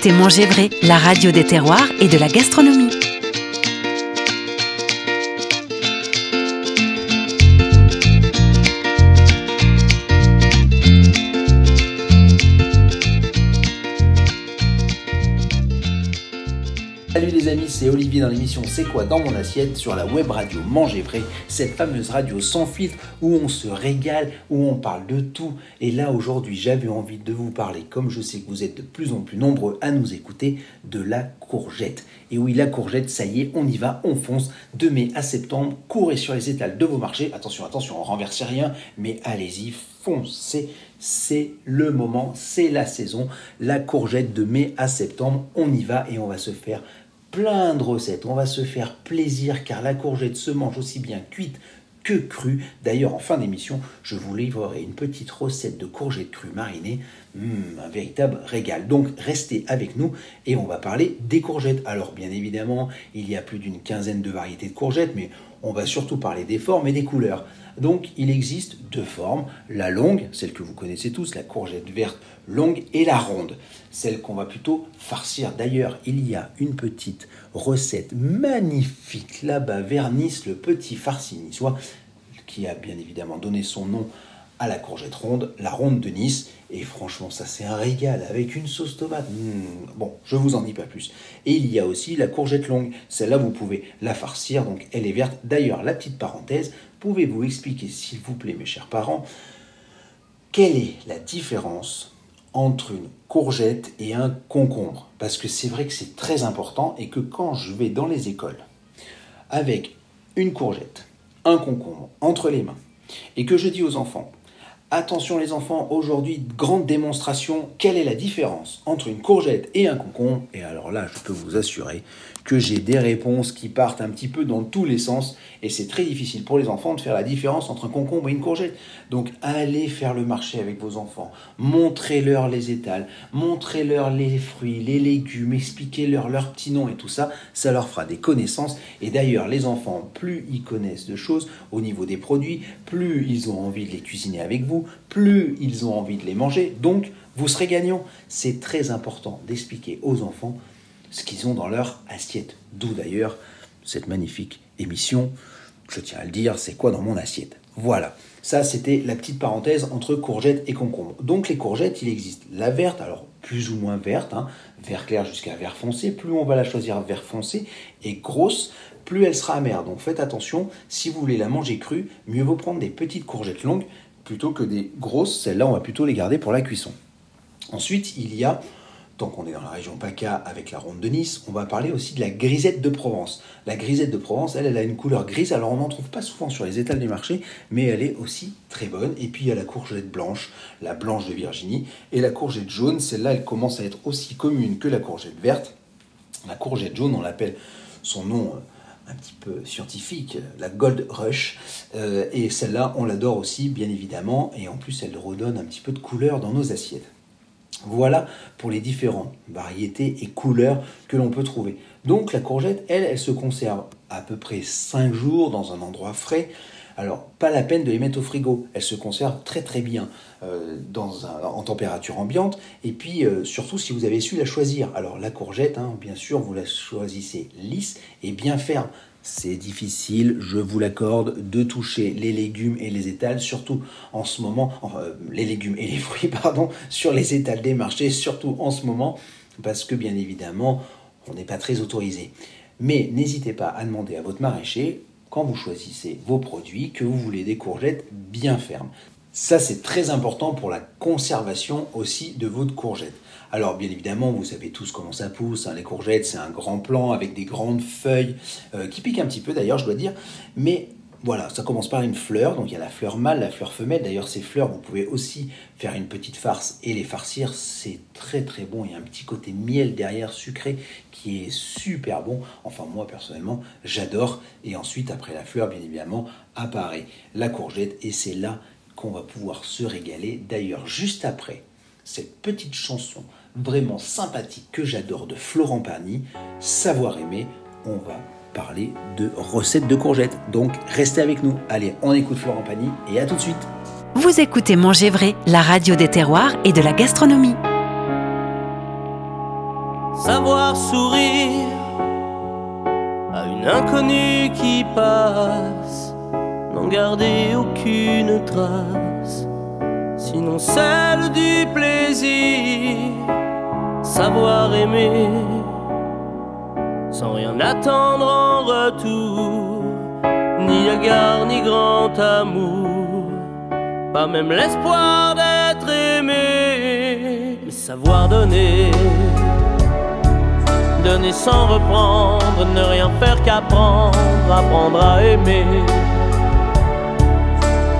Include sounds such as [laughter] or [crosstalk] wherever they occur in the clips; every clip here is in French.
écoutez Manger Vrai, la radio des terroirs et de la gastronomie. Salut les amis, c'est Olivier dans l'émission C'est quoi dans mon assiette sur la web radio Manger Vrai, cette fameuse radio sans filtre où on se régale, où on parle de tout. Et là aujourd'hui, j'avais envie de vous parler, comme je sais que vous êtes de plus en plus nombreux à nous écouter, de la courgette. Et oui, la courgette, ça y est, on y va, on fonce. De mai à septembre, courez sur les étals de vos marchés. Attention, attention, on renversez rien, mais allez-y, foncez. C'est le moment, c'est la saison. La courgette de mai à septembre, on y va et on va se faire plein de recettes. On va se faire plaisir car la courgette se mange aussi bien cuite que crue. D'ailleurs, en fin d'émission, je vous livrerai une petite recette de courgettes crues marinées. Hum, un véritable régal. Donc, restez avec nous et on va parler des courgettes. Alors, bien évidemment, il y a plus d'une quinzaine de variétés de courgettes, mais on va surtout parler des formes et des couleurs. Donc, il existe deux formes. La longue, celle que vous connaissez tous, la courgette verte longue, et la ronde, celle qu'on va plutôt farcir. D'ailleurs, il y a une petite recette magnifique là-bas vers Nice, le petit farci qui a bien évidemment donné son nom à la courgette ronde, la ronde de Nice. Et franchement, ça c'est un régal avec une sauce tomate. Mmh. Bon, je vous en dis pas plus. Et il y a aussi la courgette longue. Celle-là, vous pouvez la farcir, donc elle est verte. D'ailleurs, la petite parenthèse, pouvez-vous expliquer, s'il vous plaît, mes chers parents, quelle est la différence entre une courgette et un concombre? Parce que c'est vrai que c'est très important et que quand je vais dans les écoles avec une courgette, un concombre entre les mains, et que je dis aux enfants, Attention les enfants, aujourd'hui, grande démonstration, quelle est la différence entre une courgette et un concombre? Et alors là, je peux vous assurer j'ai des réponses qui partent un petit peu dans tous les sens et c'est très difficile pour les enfants de faire la différence entre un concombre et une courgette. Donc allez faire le marché avec vos enfants, montrez-leur les étals, montrez-leur les fruits, les légumes, expliquez-leur leurs petits noms et tout ça, ça leur fera des connaissances et d'ailleurs les enfants, plus ils connaissent de choses au niveau des produits, plus ils ont envie de les cuisiner avec vous, plus ils ont envie de les manger, donc vous serez gagnant. C'est très important d'expliquer aux enfants ce qu'ils ont dans leur assiette. D'où d'ailleurs cette magnifique émission, je tiens à le dire, c'est quoi dans mon assiette? Voilà, ça c'était la petite parenthèse entre courgettes et concombre. Donc les courgettes, il existe la verte, alors plus ou moins verte, hein, vert clair jusqu'à vert foncé, plus on va la choisir vert foncé, et grosse, plus elle sera amère. Donc faites attention, si vous voulez la manger crue, mieux vaut prendre des petites courgettes longues plutôt que des grosses, celles-là on va plutôt les garder pour la cuisson. Ensuite, il y a tant qu'on est dans la région PACA avec la ronde de Nice, on va parler aussi de la grisette de Provence. La grisette de Provence, elle, elle a une couleur grise, alors on n'en trouve pas souvent sur les étals du marché, mais elle est aussi très bonne. Et puis il y a la courgette blanche, la blanche de Virginie, et la courgette jaune, celle-là, elle commence à être aussi commune que la courgette verte. La courgette jaune, on l'appelle son nom euh, un petit peu scientifique, la Gold Rush. Euh, et celle-là, on l'adore aussi, bien évidemment, et en plus, elle redonne un petit peu de couleur dans nos assiettes. Voilà pour les différentes variétés et couleurs que l'on peut trouver. Donc la courgette, elle, elle se conserve à peu près 5 jours dans un endroit frais. Alors, pas la peine de les mettre au frigo. Elle se conserve très très bien euh, en température ambiante. Et puis, euh, surtout si vous avez su la choisir. Alors, la courgette, hein, bien sûr, vous la choisissez lisse et bien ferme. C'est difficile, je vous l'accorde, de toucher les légumes et les étals, surtout en ce moment, euh, les légumes et les [laughs] fruits, pardon, sur les étals des marchés, surtout en ce moment, parce que bien évidemment, on n'est pas très autorisé. Mais n'hésitez pas à demander à votre maraîcher, quand vous choisissez vos produits, que vous voulez des courgettes bien fermes. Ça, c'est très important pour la conservation aussi de votre courgette. Alors bien évidemment, vous savez tous comment ça pousse. Hein, les courgettes, c'est un grand plant avec des grandes feuilles euh, qui piquent un petit peu d'ailleurs, je dois dire. Mais voilà, ça commence par une fleur. Donc il y a la fleur mâle, la fleur femelle. D'ailleurs, ces fleurs, vous pouvez aussi faire une petite farce et les farcir. C'est très très bon. Il y a un petit côté miel derrière, sucré, qui est super bon. Enfin, moi personnellement, j'adore. Et ensuite, après la fleur, bien évidemment, apparaît la courgette. Et c'est là qu'on va pouvoir se régaler. D'ailleurs, juste après cette petite chanson vraiment sympathique que j'adore de Florent Pagny, Savoir aimer, on va parler de recettes de courgettes. Donc restez avec nous. Allez, on écoute Florent Pagny et à tout de suite. Vous écoutez Manger Vrai, la radio des terroirs et de la gastronomie. savoir sourire à une inconnue qui passe, n'en garder aucune trace, sinon celle du plaisir, savoir aimer sans rien attendre en retour, ni égard ni grand amour, pas même l'espoir d'être aimé, mais savoir donner donner sans reprendre, ne rien faire qu'apprendre, apprendre à aimer.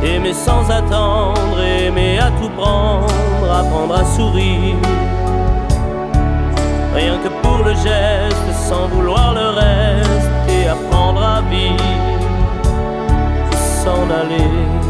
Aimer sans attendre, aimer à tout prendre, apprendre à sourire. Rien que pour le geste, sans vouloir le reste, et apprendre à vivre, s'en aller.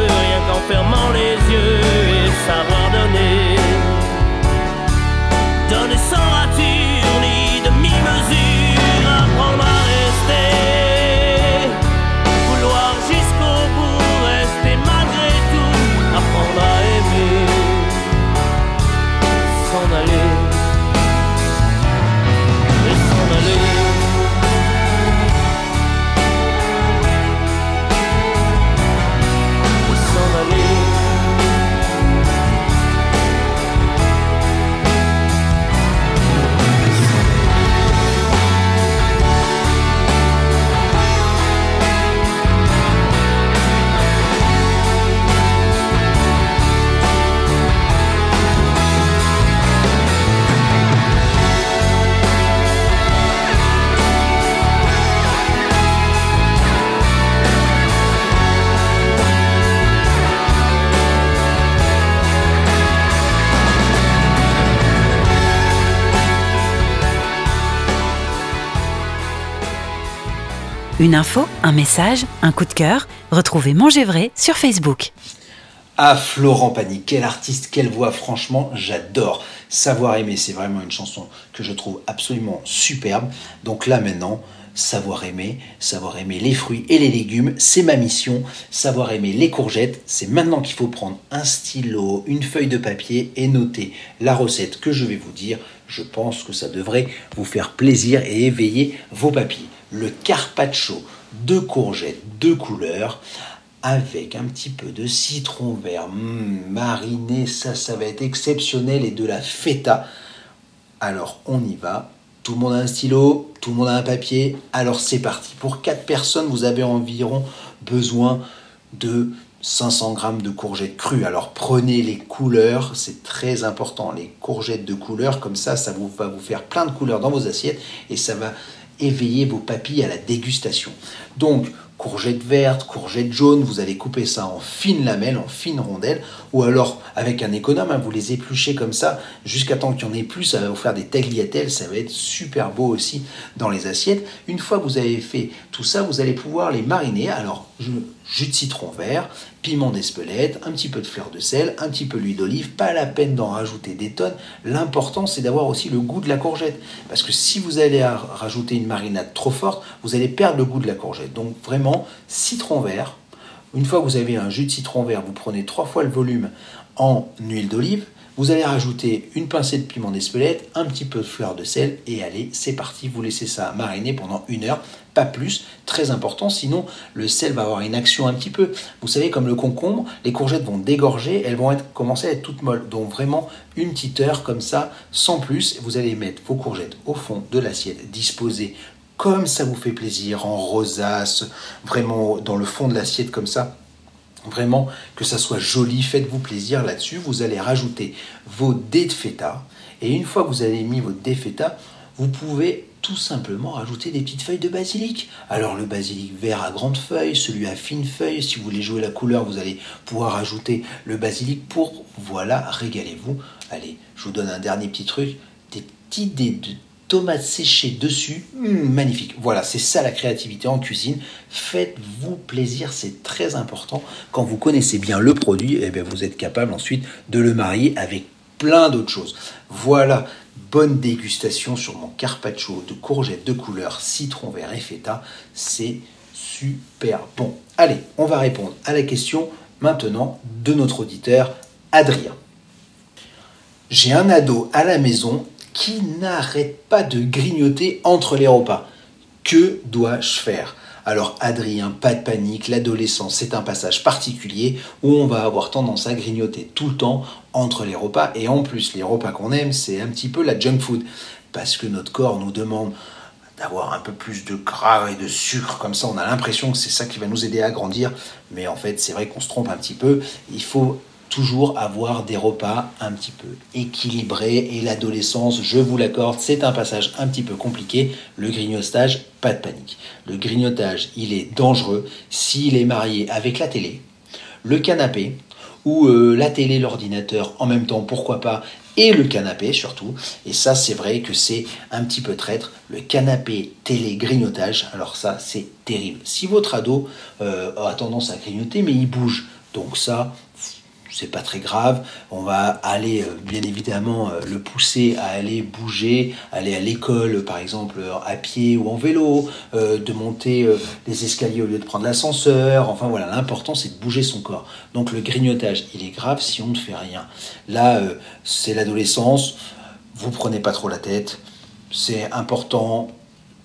qu'en fermant les yeux Une info, un message, un coup de cœur, retrouvez Manger Vrai sur Facebook. Ah, Florent Pagny, quel artiste, quelle voix, franchement, j'adore. Savoir aimer, c'est vraiment une chanson que je trouve absolument superbe. Donc là maintenant, savoir aimer, savoir aimer les fruits et les légumes, c'est ma mission. Savoir aimer les courgettes, c'est maintenant qu'il faut prendre un stylo, une feuille de papier et noter la recette que je vais vous dire. Je pense que ça devrait vous faire plaisir et éveiller vos papilles le carpaccio de courgettes de couleur avec un petit peu de citron vert mmh, mariné, ça, ça va être exceptionnel et de la feta. Alors on y va, Tout le monde a un stylo, tout le monde a un papier. Alors c'est parti. Pour 4 personnes, vous avez environ besoin de 500 grammes de courgettes crues. Alors prenez les couleurs, c'est très important. Les courgettes de couleurs, comme ça, ça va vous faire plein de couleurs dans vos assiettes et ça va éveiller vos papilles à la dégustation. Donc courgettes vertes, courgettes jaunes, vous allez couper ça en fines lamelles, en fines rondelles, ou alors avec un économe, hein, vous les épluchez comme ça jusqu'à temps qu'il n'y en ait plus, ça va vous faire des tagliatelles, ça va être super beau aussi dans les assiettes. Une fois que vous avez fait tout ça, vous allez pouvoir les mariner. Alors, jus de citron vert, piment d'Espelette, un petit peu de fleur de sel, un petit peu d'huile d'olive, pas la peine d'en rajouter des tonnes. L'important c'est d'avoir aussi le goût de la courgette. Parce que si vous allez rajouter une marinade trop forte, vous allez perdre le goût de la courgette. Donc vraiment, citron vert. Une fois que vous avez un jus de citron vert, vous prenez trois fois le volume en huile d'olive. Vous allez rajouter une pincée de piment d'Espelette, un petit peu de fleur de sel et allez, c'est parti. Vous laissez ça mariner pendant une heure, pas plus, très important, sinon le sel va avoir une action un petit peu. Vous savez, comme le concombre, les courgettes vont dégorger, elles vont être, commencer à être toutes molles. Donc vraiment une petite heure comme ça, sans plus. Vous allez mettre vos courgettes au fond de l'assiette, disposées comme ça vous fait plaisir, en rosace, vraiment dans le fond de l'assiette comme ça. Vraiment que ça soit joli, faites-vous plaisir là-dessus. Vous allez rajouter vos dés de feta. Et une fois que vous avez mis vos dés feta, vous pouvez tout simplement rajouter des petites feuilles de basilic. Alors le basilic vert à grandes feuilles, celui à fines feuilles, si vous voulez jouer la couleur, vous allez pouvoir ajouter le basilic pour, voilà, régalez-vous. Allez, je vous donne un dernier petit truc, des petits dés de tomates séchées dessus, hmm, magnifique. Voilà, c'est ça la créativité en cuisine. Faites-vous plaisir, c'est très important. Quand vous connaissez bien le produit, eh bien, vous êtes capable ensuite de le marier avec plein d'autres choses. Voilà, bonne dégustation sur mon carpaccio de courgettes de couleur citron vert et feta. C'est super bon. Allez, on va répondre à la question maintenant de notre auditeur Adrien. J'ai un ado à la maison qui n'arrête pas de grignoter entre les repas. Que dois-je faire? Alors Adrien, pas de panique, l'adolescence c'est un passage particulier où on va avoir tendance à grignoter tout le temps entre les repas. Et en plus les repas qu'on aime c'est un petit peu la junk food. Parce que notre corps nous demande d'avoir un peu plus de gras et de sucre. Comme ça on a l'impression que c'est ça qui va nous aider à grandir. Mais en fait c'est vrai qu'on se trompe un petit peu. Il faut toujours avoir des repas un petit peu équilibrés et l'adolescence, je vous l'accorde, c'est un passage un petit peu compliqué. Le grignotage, pas de panique. Le grignotage, il est dangereux s'il est marié avec la télé, le canapé ou euh, la télé, l'ordinateur en même temps, pourquoi pas, et le canapé surtout. Et ça, c'est vrai que c'est un petit peu traître. Le canapé, télé, grignotage, alors ça, c'est terrible. Si votre ado euh, a tendance à grignoter, mais il bouge, donc ça, c'est pas très grave. On va aller, euh, bien évidemment, euh, le pousser à aller bouger, aller à l'école, par exemple, à pied ou en vélo, euh, de monter les escaliers au lieu de prendre l'ascenseur. Enfin voilà, l'important c'est de bouger son corps. Donc le grignotage, il est grave si on ne fait rien. Là, c'est l'adolescence. Vous prenez pas trop la tête. C'est important.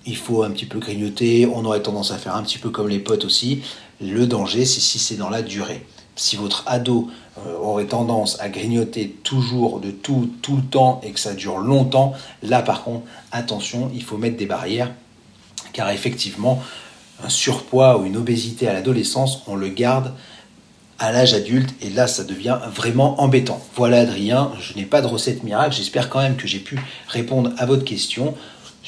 Il faut un petit peu grignoter. On aurait tendance à faire un petit peu comme les potes aussi. Le danger, c'est si c'est dans la durée si votre ado euh, aurait tendance à grignoter toujours de tout, tout le temps et que ça dure longtemps, là par contre, attention, il faut mettre des barrières, car effectivement, un surpoids ou une obésité à l'adolescence, on le garde à l'âge adulte et là ça devient vraiment embêtant. Voilà Adrien, je n'ai pas de recette miracle, j'espère quand même que j'ai pu répondre à votre question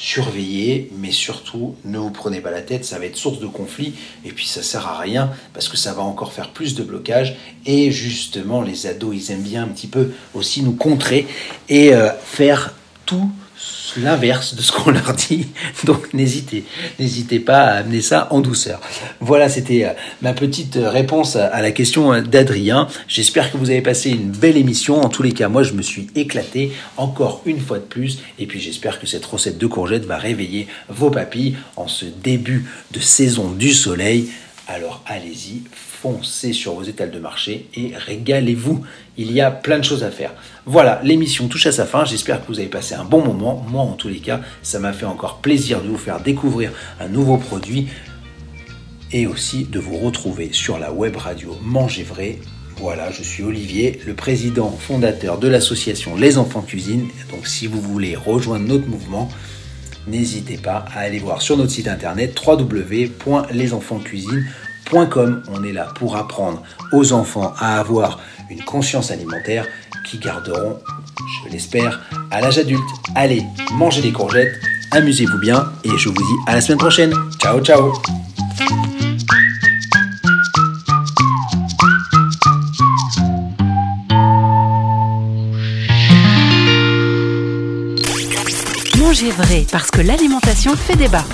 surveillez, mais surtout ne vous prenez pas la tête, ça va être source de conflit et puis ça sert à rien parce que ça va encore faire plus de blocage et justement les ados ils aiment bien un petit peu aussi nous contrer et euh, faire tout l'inverse de ce qu'on leur dit. [laughs] Donc n'hésitez, n'hésitez pas à amener ça en douceur. Voilà, c'était euh, ma petite réponse à la question euh, d'Adrien. J'espère que vous avez passé une belle émission. En tous les cas, moi je me suis éclaté encore une fois de plus. Et puis j'espère que cette recette de courgettes va réveiller vos papilles en ce début de saison du soleil. Allez-y, foncez sur vos étals de marché et régalez-vous. Il y a plein de choses à faire. Voilà, l'émission touche à sa fin. J'espère que vous avez passé un bon moment. Moi, en tous les cas, ça m'a fait encore plaisir de vous faire découvrir un nouveau produit et aussi de vous retrouver sur la web radio Manger Vrai. Voilà, je suis Olivier, le président fondateur de l'association Les Enfants Cuisine. Donc si vous voulez rejoindre notre mouvement, n'hésitez pas à aller voir sur notre site internet www.lesenfantscuisine.com. On est là pour apprendre aux enfants à avoir une conscience alimentaire qui garderont, je l'espère, à l'âge adulte. Allez, mangez des courgettes, amusez-vous bien et je vous dis à la semaine prochaine. Ciao ciao Mangez vrai parce que l'alimentation fait débat.